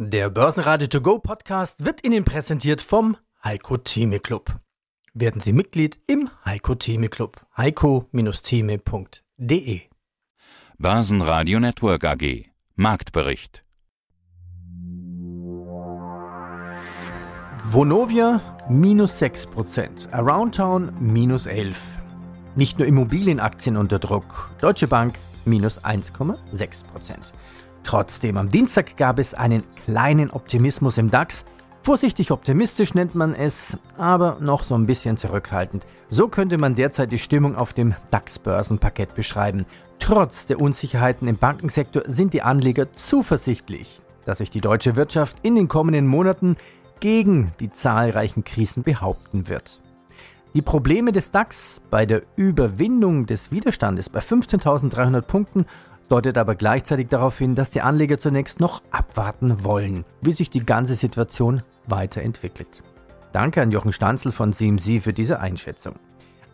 Der Börsenradio To Go Podcast wird Ihnen präsentiert vom Heiko Theme Club. Werden Sie Mitglied im Heiko Theme Club. heiko-theme.de Börsenradio Network AG Marktbericht Vonovia minus 6%, Aroundtown minus 11%. Nicht nur Immobilienaktien unter Druck, Deutsche Bank minus 1,6%. Trotzdem, am Dienstag gab es einen kleinen Optimismus im DAX. Vorsichtig optimistisch nennt man es, aber noch so ein bisschen zurückhaltend. So könnte man derzeit die Stimmung auf dem DAX-Börsenparkett beschreiben. Trotz der Unsicherheiten im Bankensektor sind die Anleger zuversichtlich, dass sich die deutsche Wirtschaft in den kommenden Monaten gegen die zahlreichen Krisen behaupten wird. Die Probleme des DAX bei der Überwindung des Widerstandes bei 15.300 Punkten deutet aber gleichzeitig darauf hin, dass die Anleger zunächst noch abwarten wollen, wie sich die ganze Situation weiterentwickelt. Danke an Jochen Stanzel von CMC für diese Einschätzung.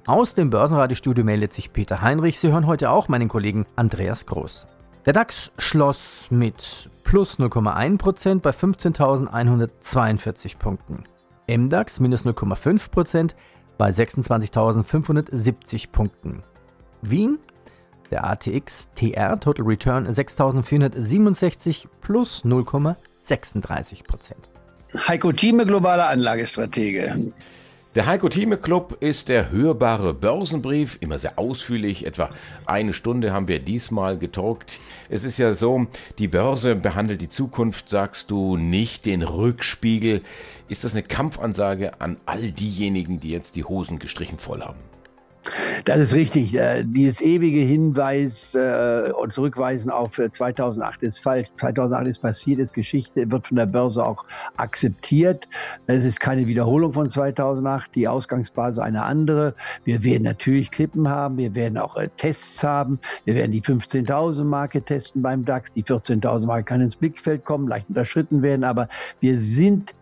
Aus dem Börsenradiostudio meldet sich Peter Heinrich. Sie hören heute auch meinen Kollegen Andreas Groß. Der DAX schloss mit plus 0,1% bei 15.142 Punkten. MDAX minus 0,5% bei 26.570 Punkten. Wien der ATX TR Total Return 6467 plus 0,36% Heiko Thieme, globaler Anlagestratege. Der Heiko Thieme Club ist der hörbare Börsenbrief, immer sehr ausführlich, etwa eine Stunde haben wir diesmal gedruckt. Es ist ja so, die Börse behandelt die Zukunft, sagst du, nicht den Rückspiegel. Ist das eine Kampfansage an all diejenigen, die jetzt die Hosen gestrichen voll haben? Das ist richtig. Äh, dieses ewige Hinweis äh, und Zurückweisen auf 2008 ist falsch. 2008 ist passiert, ist Geschichte, wird von der Börse auch akzeptiert. Es ist keine Wiederholung von 2008. Die Ausgangsbasis eine andere. Wir werden natürlich Klippen haben. Wir werden auch äh, Tests haben. Wir werden die 15.000 Marke testen beim DAX. Die 14.000 Marke kann ins Blickfeld kommen, leicht unterschritten werden. Aber wir sind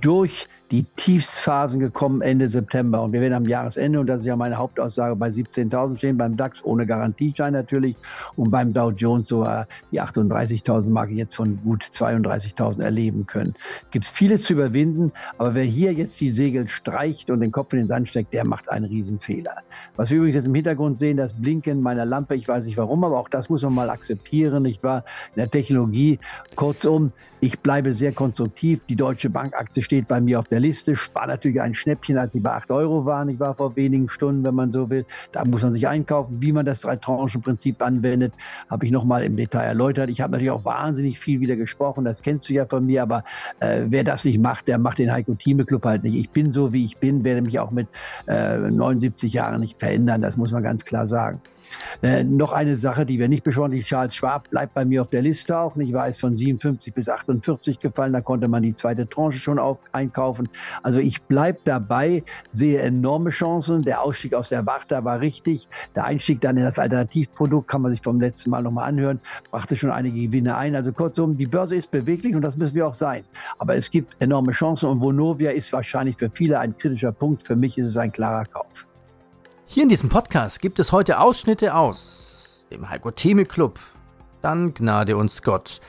durch die Tiefsphasen gekommen Ende September. Und wir werden am Jahresende, und das ist ja meine Hauptaussage, bei 17.000 stehen, beim DAX ohne Garantieschein natürlich und beim Dow Jones so äh, die 38.000 Marke jetzt von gut 32.000 erleben können. Es gibt vieles zu überwinden, aber wer hier jetzt die Segel streicht und den Kopf in den Sand steckt, der macht einen Riesenfehler. Was wir übrigens jetzt im Hintergrund sehen, das Blinken meiner Lampe, ich weiß nicht warum, aber auch das muss man mal akzeptieren. Ich war in der Technologie. Kurzum, ich bleibe sehr konstruktiv. Die Deutsche Bankaktie steht bei mir auf der Liste. War natürlich ein Schnäppchen, als sie bei 8 Euro waren. Ich war vor wenigen Stunden, wenn man so will. Da muss man sich einkaufen. Wie man das Drei-Tranchen-Prinzip anwendet, habe ich nochmal im Detail erläutert. Ich habe natürlich auch wahnsinnig viel wieder gesprochen. Das kennst du ja von mir. Aber äh, wer das nicht macht, der macht den Heiko Thieme Club halt nicht. Ich bin so, wie ich bin, werde mich auch mit äh, 79 Jahren nicht verändern. Das muss man ganz klar sagen. Äh, noch eine Sache, die wir nicht besprochen haben, Charles Schwab bleibt bei mir auf der Liste auch. Ich war es von 57 bis 48 gefallen, da konnte man die zweite Tranche schon auf, einkaufen. Also ich bleibe dabei, sehe enorme Chancen. Der Ausstieg aus der Warta war richtig. Der Einstieg dann in das Alternativprodukt kann man sich vom letzten Mal nochmal anhören, brachte schon einige Gewinne ein. Also kurzum, die Börse ist beweglich und das müssen wir auch sein. Aber es gibt enorme Chancen und Vonovia ist wahrscheinlich für viele ein kritischer Punkt. Für mich ist es ein klarer Kauf. Hier in diesem Podcast gibt es heute Ausschnitte aus dem Heiko Theme Club. Dann Gnade uns Gott.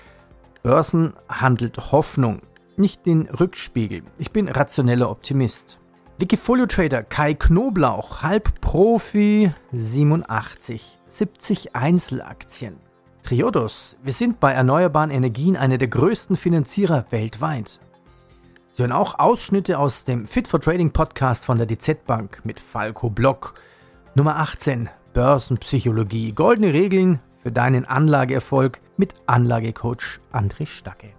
Börsen handelt Hoffnung, nicht den Rückspiegel. Ich bin rationeller Optimist. Wikifolio Trader Kai Knoblauch, Halbprofi 87, 70 Einzelaktien. Triodos, wir sind bei erneuerbaren Energien einer der größten Finanzierer weltweit. Sie hören auch Ausschnitte aus dem Fit for Trading Podcast von der DZ Bank mit Falco Block. Nummer 18. Börsenpsychologie. Goldene Regeln für deinen Anlageerfolg mit Anlagecoach André Stacke.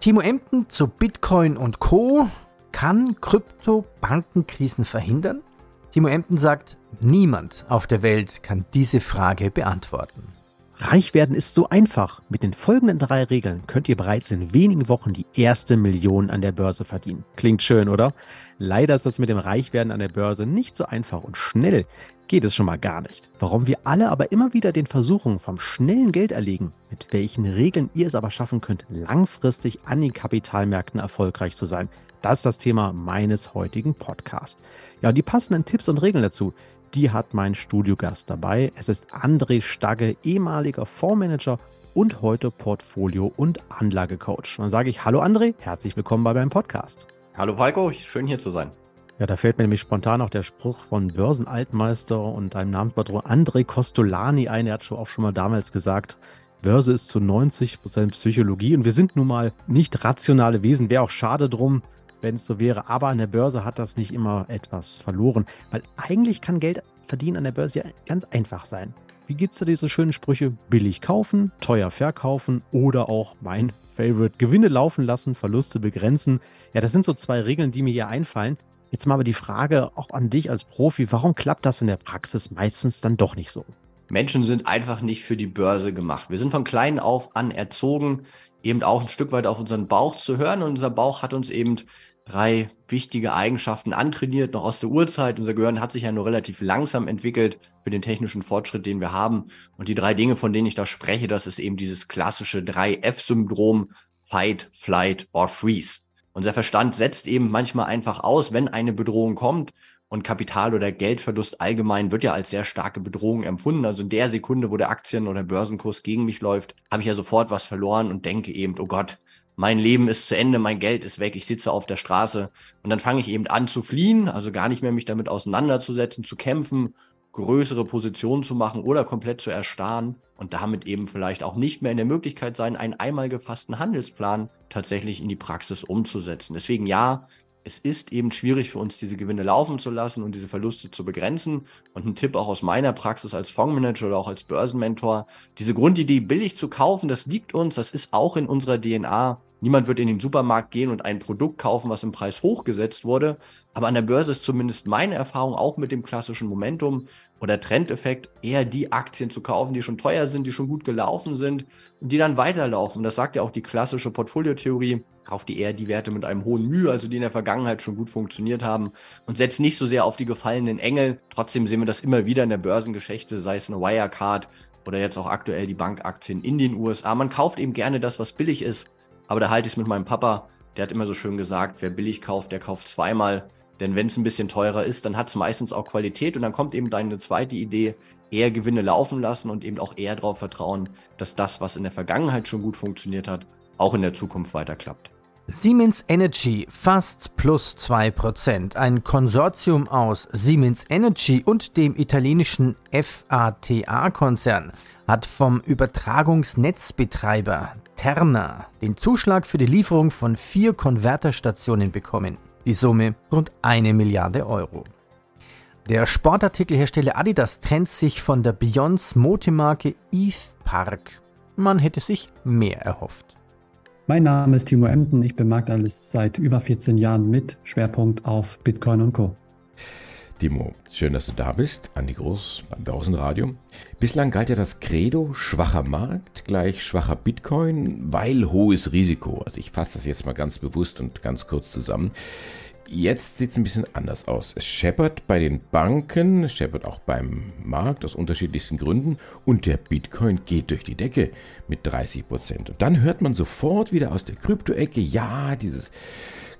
Timo Emden zu Bitcoin und Co. Kann Krypto Bankenkrisen verhindern? Timo Emden sagt, niemand auf der Welt kann diese Frage beantworten. Reich werden ist so einfach. Mit den folgenden drei Regeln könnt ihr bereits in wenigen Wochen die erste Million an der Börse verdienen. Klingt schön, oder? Leider ist das mit dem Reichwerden an der Börse nicht so einfach und schnell geht es schon mal gar nicht. Warum wir alle aber immer wieder den Versuchungen vom schnellen Geld erlegen, mit welchen Regeln ihr es aber schaffen könnt, langfristig an den Kapitalmärkten erfolgreich zu sein, das ist das Thema meines heutigen Podcasts. Ja, und die passenden Tipps und Regeln dazu, die hat mein Studiogast dabei. Es ist André Stagge, ehemaliger Fondsmanager und heute Portfolio- und Anlagecoach. Dann sage ich Hallo André, herzlich willkommen bei meinem Podcast. Hallo Falco, schön hier zu sein. Ja, da fällt mir nämlich spontan auch der Spruch von Börsenaltmeister und einem Namenspatron André Costolani ein. Er hat schon auch schon mal damals gesagt, Börse ist zu 90 Prozent Psychologie und wir sind nun mal nicht rationale Wesen. Wäre auch schade drum, wenn es so wäre. Aber an der Börse hat das nicht immer etwas verloren. Weil eigentlich kann Geld verdienen an der Börse ja ganz einfach sein. Wie gibt es da diese schönen Sprüche? Billig kaufen, teuer verkaufen oder auch mein Favorite, Gewinne laufen lassen, Verluste begrenzen. Ja, das sind so zwei Regeln, die mir hier einfallen. Jetzt mal aber die Frage auch an dich als Profi, warum klappt das in der Praxis meistens dann doch nicht so? Menschen sind einfach nicht für die Börse gemacht. Wir sind von klein auf an erzogen, eben auch ein Stück weit auf unseren Bauch zu hören. Und unser Bauch hat uns eben drei wichtige Eigenschaften antrainiert, noch aus der Urzeit. Unser Gehirn hat sich ja nur relativ langsam entwickelt für den technischen Fortschritt, den wir haben. Und die drei Dinge, von denen ich da spreche, das ist eben dieses klassische 3F-Syndrom, Fight, Flight or Freeze. Unser Verstand setzt eben manchmal einfach aus, wenn eine Bedrohung kommt. Und Kapital- oder Geldverlust allgemein wird ja als sehr starke Bedrohung empfunden. Also in der Sekunde, wo der Aktien- oder Börsenkurs gegen mich läuft, habe ich ja sofort was verloren und denke eben, oh Gott, mein Leben ist zu Ende, mein Geld ist weg, ich sitze auf der Straße und dann fange ich eben an zu fliehen, also gar nicht mehr mich damit auseinanderzusetzen, zu kämpfen, größere Positionen zu machen oder komplett zu erstarren und damit eben vielleicht auch nicht mehr in der Möglichkeit sein, einen einmal gefassten Handelsplan tatsächlich in die Praxis umzusetzen. Deswegen ja, es ist eben schwierig für uns, diese Gewinne laufen zu lassen und diese Verluste zu begrenzen. Und ein Tipp auch aus meiner Praxis als Fondsmanager oder auch als Börsenmentor, diese Grundidee billig zu kaufen, das liegt uns, das ist auch in unserer DNA. Niemand wird in den Supermarkt gehen und ein Produkt kaufen, was im Preis hochgesetzt wurde. Aber an der Börse ist zumindest meine Erfahrung auch mit dem klassischen Momentum oder Trendeffekt eher die Aktien zu kaufen, die schon teuer sind, die schon gut gelaufen sind und die dann weiterlaufen. Das sagt ja auch die klassische Portfoliotheorie. Kauft die eher die Werte mit einem hohen Mühe, also die in der Vergangenheit schon gut funktioniert haben und setzt nicht so sehr auf die gefallenen Engel. Trotzdem sehen wir das immer wieder in der Börsengeschichte, sei es eine Wirecard oder jetzt auch aktuell die Bankaktien in den USA. Man kauft eben gerne das, was billig ist aber da halte ich es mit meinem Papa. Der hat immer so schön gesagt, wer billig kauft, der kauft zweimal. Denn wenn es ein bisschen teurer ist, dann hat es meistens auch Qualität und dann kommt eben deine zweite Idee, eher Gewinne laufen lassen und eben auch eher darauf vertrauen, dass das, was in der Vergangenheit schon gut funktioniert hat, auch in der Zukunft weiter klappt. Siemens Energy fast plus 2%. Ein Konsortium aus Siemens Energy und dem italienischen FATA-Konzern hat vom Übertragungsnetzbetreiber Terna den Zuschlag für die Lieferung von vier Konverterstationen bekommen. Die Summe rund eine Milliarde Euro. Der Sportartikelhersteller Adidas trennt sich von der Beyonce Motemarke Eve Park. Man hätte sich mehr erhofft. Mein Name ist Timo Emden, ich bin Marktanalyst seit über 14 Jahren mit Schwerpunkt auf Bitcoin und Co. Timo, schön, dass du da bist. Andi Groß beim Börsenradio. Bislang galt ja das Credo, schwacher Markt gleich schwacher Bitcoin, weil hohes Risiko. Also ich fasse das jetzt mal ganz bewusst und ganz kurz zusammen. Jetzt sieht es ein bisschen anders aus. Es scheppert bei den Banken, es scheppert auch beim Markt aus unterschiedlichsten Gründen und der Bitcoin geht durch die Decke mit 30 Prozent. Und dann hört man sofort wieder aus der Kryptoecke, ja, dieses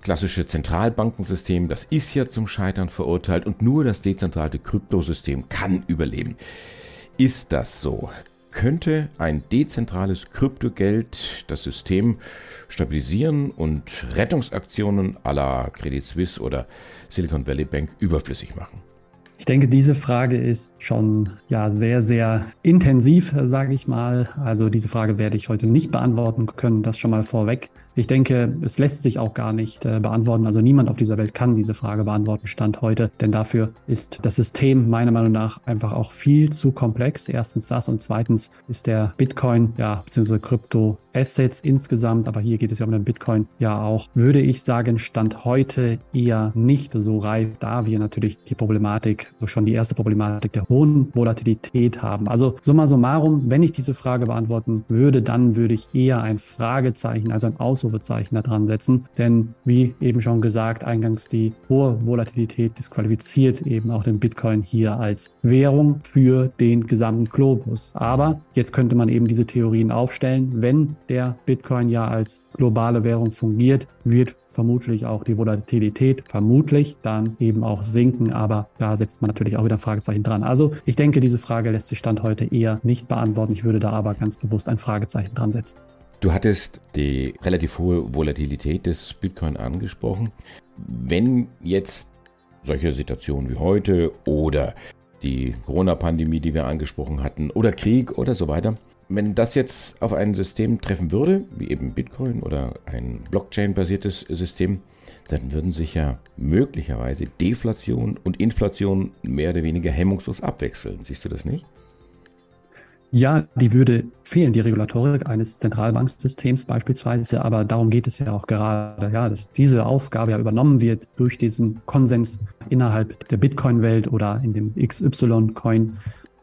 klassische Zentralbankensystem, das ist ja zum Scheitern verurteilt und nur das dezentrale Kryptosystem kann überleben. Ist das so? Könnte ein dezentrales Kryptogeld das System stabilisieren und Rettungsaktionen à la Credit Suisse oder Silicon Valley Bank überflüssig machen? Ich denke, diese Frage ist schon ja sehr, sehr intensiv, sage ich mal. Also diese Frage werde ich heute nicht beantworten können, das schon mal vorweg. Ich denke, es lässt sich auch gar nicht äh, beantworten. Also niemand auf dieser Welt kann diese Frage beantworten, Stand heute. Denn dafür ist das System meiner Meinung nach einfach auch viel zu komplex. Erstens das und zweitens ist der Bitcoin, ja, beziehungsweise Krypto-Assets insgesamt, aber hier geht es ja um den Bitcoin, ja auch, würde ich sagen, Stand heute eher nicht so reif, da wir natürlich die Problematik, so schon die erste Problematik der hohen Volatilität haben. Also summa summarum, wenn ich diese Frage beantworten würde, dann würde ich eher ein Fragezeichen als ein Ausrufezeichen Ausrufezeichen da dran setzen. Denn wie eben schon gesagt, eingangs die hohe Volatilität disqualifiziert eben auch den Bitcoin hier als Währung für den gesamten Globus. Aber jetzt könnte man eben diese Theorien aufstellen, wenn der Bitcoin ja als globale Währung fungiert, wird vermutlich auch die Volatilität vermutlich dann eben auch sinken. Aber da setzt man natürlich auch wieder ein Fragezeichen dran. Also ich denke, diese Frage lässt sich Stand heute eher nicht beantworten. Ich würde da aber ganz bewusst ein Fragezeichen dran setzen. Du hattest die relativ hohe Volatilität des Bitcoin angesprochen. Wenn jetzt solche Situationen wie heute oder die Corona-Pandemie, die wir angesprochen hatten, oder Krieg oder so weiter, wenn das jetzt auf ein System treffen würde, wie eben Bitcoin oder ein Blockchain-basiertes System, dann würden sich ja möglicherweise Deflation und Inflation mehr oder weniger hemmungslos abwechseln. Siehst du das nicht? Ja, die würde fehlen, die Regulatorik eines Zentralbanksystems beispielsweise, aber darum geht es ja auch gerade, ja, dass diese Aufgabe ja übernommen wird durch diesen Konsens innerhalb der Bitcoin-Welt oder in dem XY-Coin,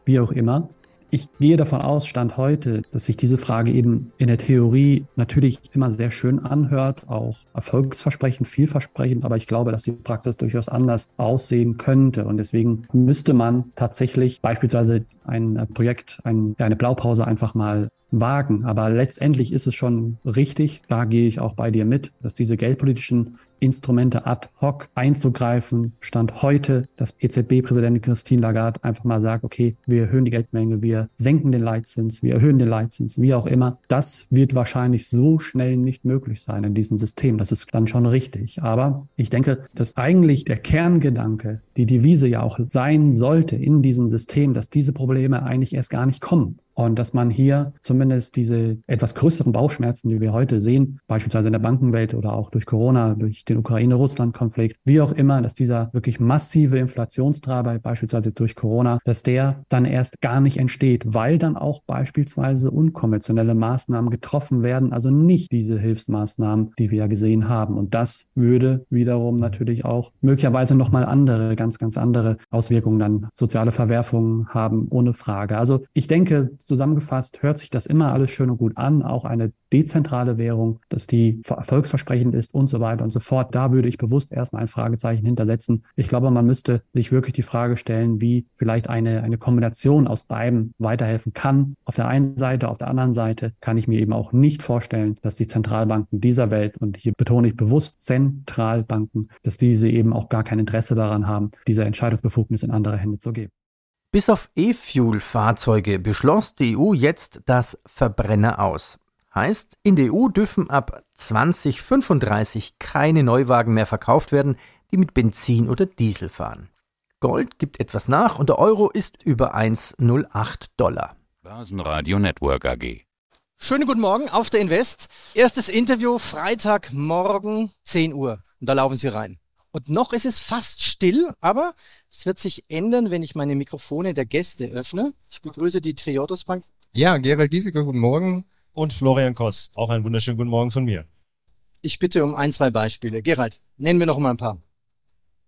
wie auch immer. Ich gehe davon aus, Stand heute, dass sich diese Frage eben in der Theorie natürlich immer sehr schön anhört, auch erfolgsversprechend, vielversprechend, aber ich glaube, dass die Praxis durchaus anders aussehen könnte. Und deswegen müsste man tatsächlich beispielsweise ein Projekt, ein, eine Blaupause einfach mal wagen. Aber letztendlich ist es schon richtig, da gehe ich auch bei dir mit, dass diese geldpolitischen Instrumente ad hoc einzugreifen, Stand heute, dass EZB-Präsidentin Christine Lagarde einfach mal sagt, okay, wir erhöhen die Geldmenge, wir senken den Leitzins, wir erhöhen den Leitzins, wie auch immer. Das wird wahrscheinlich so schnell nicht möglich sein in diesem System. Das ist dann schon richtig. Aber ich denke, dass eigentlich der Kerngedanke, die Devise ja auch sein sollte in diesem System, dass diese Probleme eigentlich erst gar nicht kommen. Und dass man hier zumindest diese etwas größeren Bauchschmerzen, die wir heute sehen, beispielsweise in der Bankenwelt oder auch durch Corona, durch den Ukraine-Russland-Konflikt, wie auch immer, dass dieser wirklich massive Inflationstreiber, beispielsweise durch Corona, dass der dann erst gar nicht entsteht, weil dann auch beispielsweise unkonventionelle Maßnahmen getroffen werden, also nicht diese Hilfsmaßnahmen, die wir ja gesehen haben. Und das würde wiederum natürlich auch möglicherweise nochmal andere, ganz, ganz andere Auswirkungen dann soziale Verwerfungen haben, ohne Frage. Also ich denke, zusammengefasst hört sich das immer alles schön und gut an, auch eine dezentrale Währung, dass die erfolgsversprechend ist und so weiter und so fort. Da würde ich bewusst erstmal ein Fragezeichen hintersetzen. Ich glaube, man müsste sich wirklich die Frage stellen, wie vielleicht eine, eine Kombination aus beiden weiterhelfen kann. Auf der einen Seite, auf der anderen Seite kann ich mir eben auch nicht vorstellen, dass die Zentralbanken dieser Welt, und hier betone ich bewusst Zentralbanken, dass diese eben auch gar kein Interesse daran haben, diese Entscheidungsbefugnis in andere Hände zu geben. Bis auf E-Fuel-Fahrzeuge beschloss die EU jetzt das Verbrenner aus. Heißt, in der EU dürfen ab 2035 keine Neuwagen mehr verkauft werden, die mit Benzin oder Diesel fahren. Gold gibt etwas nach und der Euro ist über 1,08 Dollar. Börsenradio Network AG. Schönen guten Morgen auf der Invest. Erstes Interview Freitagmorgen 10 Uhr. Und da laufen Sie rein. Und noch ist es fast still, aber es wird sich ändern, wenn ich meine Mikrofone der Gäste öffne. Ich begrüße die Triodos Bank. Ja, Gerald Giesecke, guten Morgen. Und Florian Kost, auch einen wunderschönen guten Morgen von mir. Ich bitte um ein, zwei Beispiele. Gerald, nennen wir noch mal ein paar.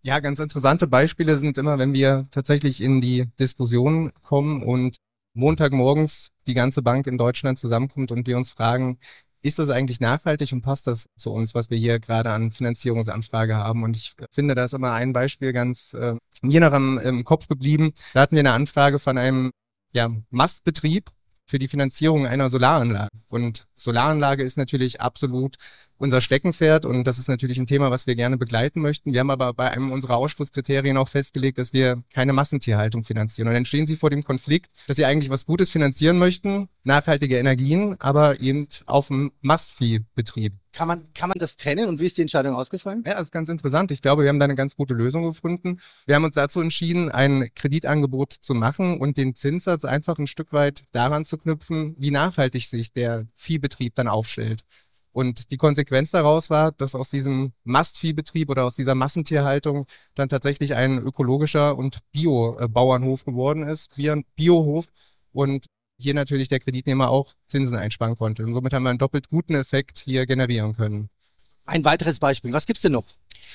Ja, ganz interessante Beispiele sind immer, wenn wir tatsächlich in die Diskussion kommen und Montagmorgens die ganze Bank in Deutschland zusammenkommt und wir uns fragen, ist das eigentlich nachhaltig und passt das zu uns, was wir hier gerade an Finanzierungsanfrage haben? Und ich finde, da ist immer ein Beispiel ganz äh, mir noch am im Kopf geblieben. Da hatten wir eine Anfrage von einem ja, Mastbetrieb für die Finanzierung einer Solaranlage. Und Solaranlage ist natürlich absolut unser Steckenpferd und das ist natürlich ein Thema, was wir gerne begleiten möchten. Wir haben aber bei einem unserer Ausschlusskriterien auch festgelegt, dass wir keine Massentierhaltung finanzieren. Und dann stehen sie vor dem Konflikt, dass sie eigentlich was Gutes finanzieren möchten, nachhaltige Energien, aber eben auf dem Mastviehbetrieb. Kann man, kann man das trennen und wie ist die Entscheidung ausgefallen? Ja, das ist ganz interessant. Ich glaube, wir haben da eine ganz gute Lösung gefunden. Wir haben uns dazu entschieden, ein Kreditangebot zu machen und den Zinssatz einfach ein Stück weit daran zu knüpfen, wie nachhaltig sich der Viehbetrieb dann aufstellt. Und die Konsequenz daraus war, dass aus diesem Mastviehbetrieb oder aus dieser Massentierhaltung dann tatsächlich ein ökologischer und Bio-Bauernhof geworden ist, Biohof. Und hier natürlich der Kreditnehmer auch Zinsen einsparen konnte. Und somit haben wir einen doppelt guten Effekt hier generieren können. Ein weiteres Beispiel. Was gibt's denn noch?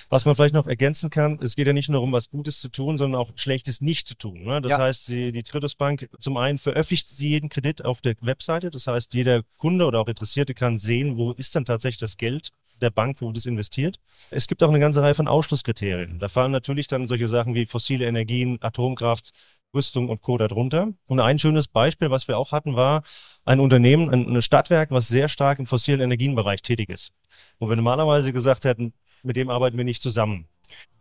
Was man vielleicht noch ergänzen kann, es geht ja nicht nur darum, was Gutes zu tun, sondern auch Schlechtes nicht zu tun. Ne? Das Ja. heißt, die, die Tritus Bank, zum einen veröffentlicht sie jeden Kredit auf der Webseite. Das heißt, jeder Kunde oder auch Interessierte kann sehen, wo ist dann tatsächlich das Geld der Bank, wo das investiert. Es gibt auch eine ganze Reihe von Ausschlusskriterien. Da fallen natürlich dann solche Sachen wie fossile Energien, Atomkraft, Rüstung und Co. darunter. Und ein schönes Beispiel, was wir auch hatten, war ein Unternehmen, ein Stadtwerk, was sehr stark im fossilen Energienbereich tätig ist. Wo wir normalerweise gesagt hätten, mit dem arbeiten wir nicht zusammen.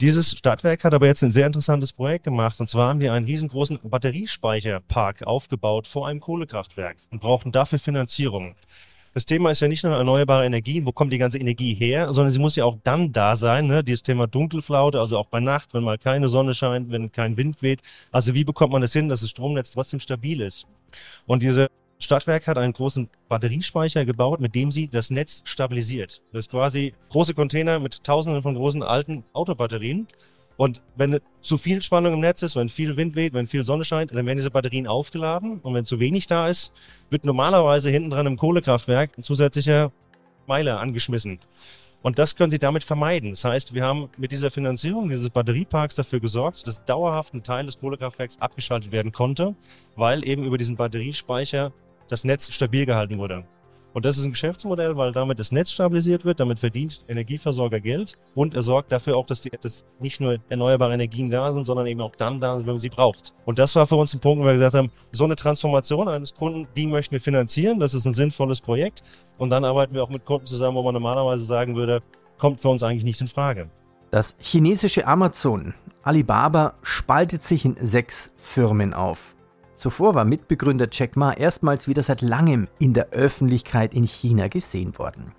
Dieses Stadtwerk hat aber jetzt ein sehr interessantes Projekt gemacht. Und zwar haben die einen riesengroßen Batteriespeicherpark aufgebaut vor einem Kohlekraftwerk und brauchten dafür Finanzierung. Das Thema ist ja nicht nur erneuerbare Energien, wo kommt die ganze Energie her, sondern sie muss ja auch dann da sein. Ne? Dieses Thema Dunkelflaute, also auch bei Nacht, wenn mal keine Sonne scheint, wenn kein Wind weht. Also wie bekommt man das hin, dass das Stromnetz trotzdem stabil ist? Und diese Stadtwerk hat einen großen Batteriespeicher gebaut, mit dem sie das Netz stabilisiert. Das ist quasi große Container mit tausenden von großen alten Autobatterien. Und wenn zu viel Spannung im Netz ist, wenn viel Wind weht, wenn viel Sonne scheint, dann werden diese Batterien aufgeladen. Und wenn zu wenig da ist, wird normalerweise hinten dran im Kohlekraftwerk ein zusätzlicher Meiler angeschmissen. Und das können sie damit vermeiden. Das heißt, wir haben mit dieser Finanzierung dieses Batterieparks dafür gesorgt, dass dauerhaft ein Teil des Kohlekraftwerks abgeschaltet werden konnte, weil eben über diesen Batteriespeicher das Netz stabil gehalten wurde. Und das ist ein Geschäftsmodell, weil damit das Netz stabilisiert wird, damit verdient Energieversorger Geld und er sorgt dafür auch, dass, die, dass nicht nur erneuerbare Energien da sind, sondern eben auch dann da sind, wenn man sie braucht. Und das war für uns ein Punkt, wo wir gesagt haben, so eine Transformation eines Kunden, die möchten wir finanzieren, das ist ein sinnvolles Projekt. Und dann arbeiten wir auch mit Kunden zusammen, wo man normalerweise sagen würde, kommt für uns eigentlich nicht in Frage. Das chinesische Amazon Alibaba spaltet sich in sechs Firmen auf. Zuvor war Mitbegründer Jack Ma erstmals wieder seit langem in der Öffentlichkeit in China gesehen worden.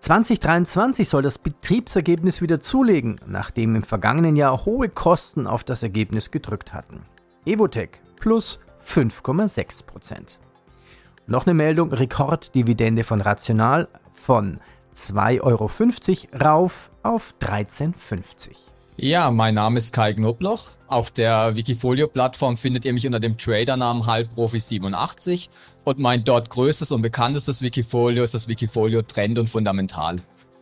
2023 soll das Betriebsergebnis wieder zulegen, nachdem im vergangenen Jahr hohe Kosten auf das Ergebnis gedrückt hatten. Evotech plus 5,6%. Noch eine Meldung, Rekorddividende von Rational von 2,50 Euro rauf auf 13,50 Ja, mein Name ist Kai Knobloch. Auf der Wikifolio-Plattform findet ihr mich unter dem Tradernamen Halbprofi87 und mein dort größtes und bekanntestes Wikifolio ist das Wikifolio Trend und Fundamental.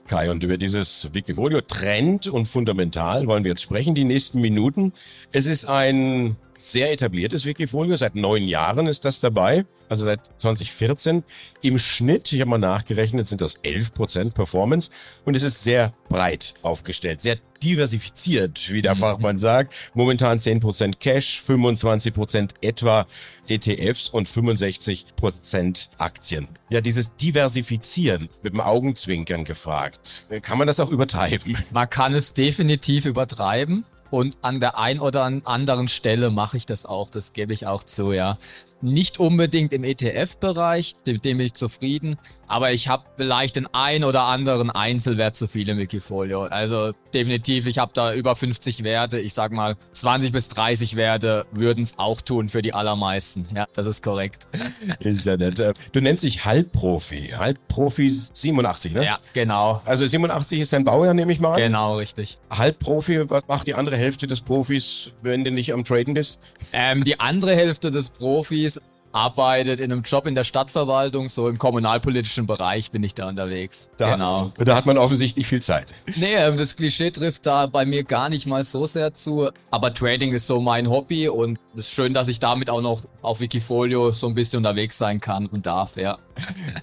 Kai, und über dieses Wikifolio Trend und Fundamental wollen wir jetzt sprechen, die nächsten Minuten. Es ist ein sehr etabliertes Wikifolio, seit neun Jahren ist das dabei, also seit 2014. Im Schnitt, ich habe mal nachgerechnet, sind das 11% Performance und es ist sehr breit aufgestellt, sehr diversifiziert, wie der Fachmann sagt. Momentan 10% Cash, 25% etwa ETFs und 65% Aktien. Ja, dieses Diversifizieren mit dem Augenzwinkern gefragt. Kann man das auch übertreiben? Man kann es definitiv übertreiben und an der ein oder an anderen Stelle mache ich das auch, das gebe ich auch zu, ja. Nicht unbedingt im ETF-Bereich, mit dem bin ich zufrieden, aber ich habe vielleicht den ein oder anderen Einzelwert zu viel im Wikifolio. Also definitiv, ich habe da über 50 Werte, ich sag mal 20 bis 30 Werte würden es auch tun für die allermeisten. Ja, das ist korrekt. Ist ja nett. Du nennst dich Halbprofi. Halbprofi 87, ne? Ja, genau. Also 87 ist dein Baujahr, nehme ich mal an. Genau, richtig. Halbprofi, was macht die andere Hälfte des Profis, wenn du nicht am Traden bist? Ähm, die andere Hälfte des Profis arbeitet in einem Job in der Stadtverwaltung, so im kommunalpolitischen Bereich bin ich da unterwegs. Da, genau. Da hat man offensichtlich viel Zeit. Nee, ähm, das Klischee trifft da bei mir gar nicht mal so sehr zu. Aber Trading ist so mein Hobby und es ist schön, dass ich damit auch noch auf Wikifolio so ein bisschen unterwegs sein kann und darf, ja.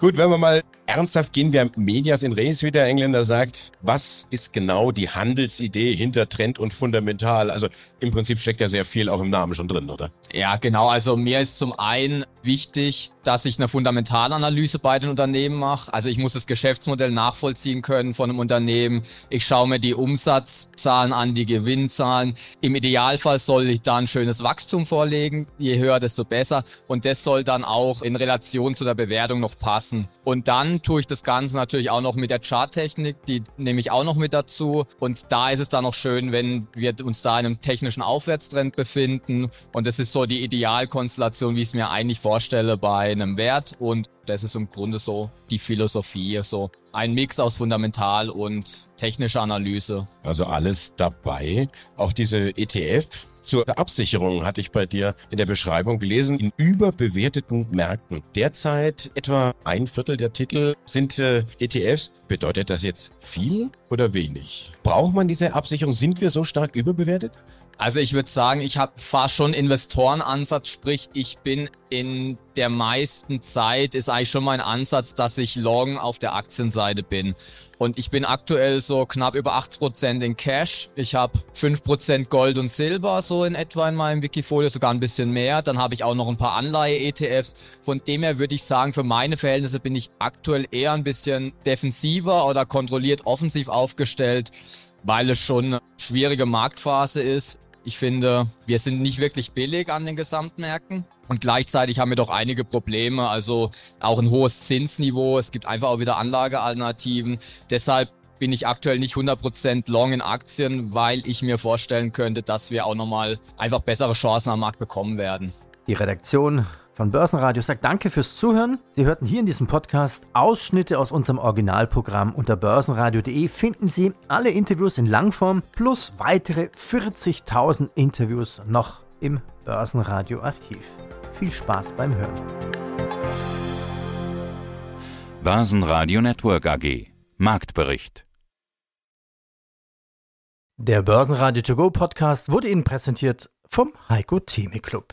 Gut, wenn wir mal ernsthaft gehen, wir Medias in Res, wie der Engländer sagt. Was ist genau die Handelsidee hinter Trend und Fundamental? Also im Prinzip steckt ja sehr viel auch im Namen schon drin, oder? Ja, genau. Also mir ist zum einen wichtig, dass ich eine Fundamentalanalyse bei den Unternehmen mache. Also ich muss das Geschäftsmodell nachvollziehen können von einem Unternehmen. Ich schaue mir die Umsatzzahlen an, die Gewinnzahlen. Im Idealfall soll ich da ein schönes Wachstum vorlegen. Je höher, desto besser. Und das soll dann auch in Relation zu der Bewertung noch passen. Und dann tue ich das Ganze natürlich auch noch mit der Charttechnik, die nehme ich auch noch mit dazu. Und da ist es dann noch schön, wenn wir uns da in einem technischen Aufwärtstrend befinden. Und das ist so die Idealkonstellation, wie es mir eigentlich vorstelle bei einem Wert. Und das ist im Grunde so die Philosophie, so ein Mix aus Fundamental und technischer Analyse. Also alles dabei. Auch diese ETF, zur Absicherung hatte ich bei dir in der Beschreibung gelesen, in überbewerteten Märkten. Derzeit etwa ein Viertel der Titel sind äh, ETFs. Bedeutet das jetzt viel oder wenig? Braucht man diese Absicherung? Sind wir so stark überbewertet? Also ich würde sagen, ich habe fast schon Investorenansatz, sprich ich bin in der meisten Zeit, ist eigentlich schon mein Ansatz, dass ich long auf der Aktienseite bin. Und ich bin aktuell so knapp über 80% in Cash. Ich habe 5% Gold und Silber so in etwa in meinem Wikifolio, sogar ein bisschen mehr. Dann habe ich auch noch ein paar Anleihe-ETFs. Von dem her würde ich sagen, für meine Verhältnisse bin ich aktuell eher ein bisschen defensiver oder kontrolliert offensiv aufgestellt, weil es schon eine schwierige Marktphase ist. Ich finde, wir sind nicht wirklich billig an den Gesamtmärkten. Und gleichzeitig haben wir doch einige Probleme, also auch ein hohes Zinsniveau. Es gibt einfach auch wieder Anlagealternativen. Deshalb bin ich aktuell nicht 100% long in Aktien, weil ich mir vorstellen könnte, dass wir auch nochmal einfach bessere Chancen am Markt bekommen werden. Die Redaktion von Börsenradio sagt Danke fürs Zuhören. Sie hörten hier in diesem Podcast Ausschnitte aus unserem Originalprogramm. Unter börsenradio.de finden Sie alle Interviews in Langform plus weitere 40.000 Interviews noch im Börsenradio-Archiv. Viel Spaß beim Hören. Börsenradio Network AG Marktbericht Der Börsenradio To Go Podcast wurde Ihnen präsentiert vom Heiko Theme Club.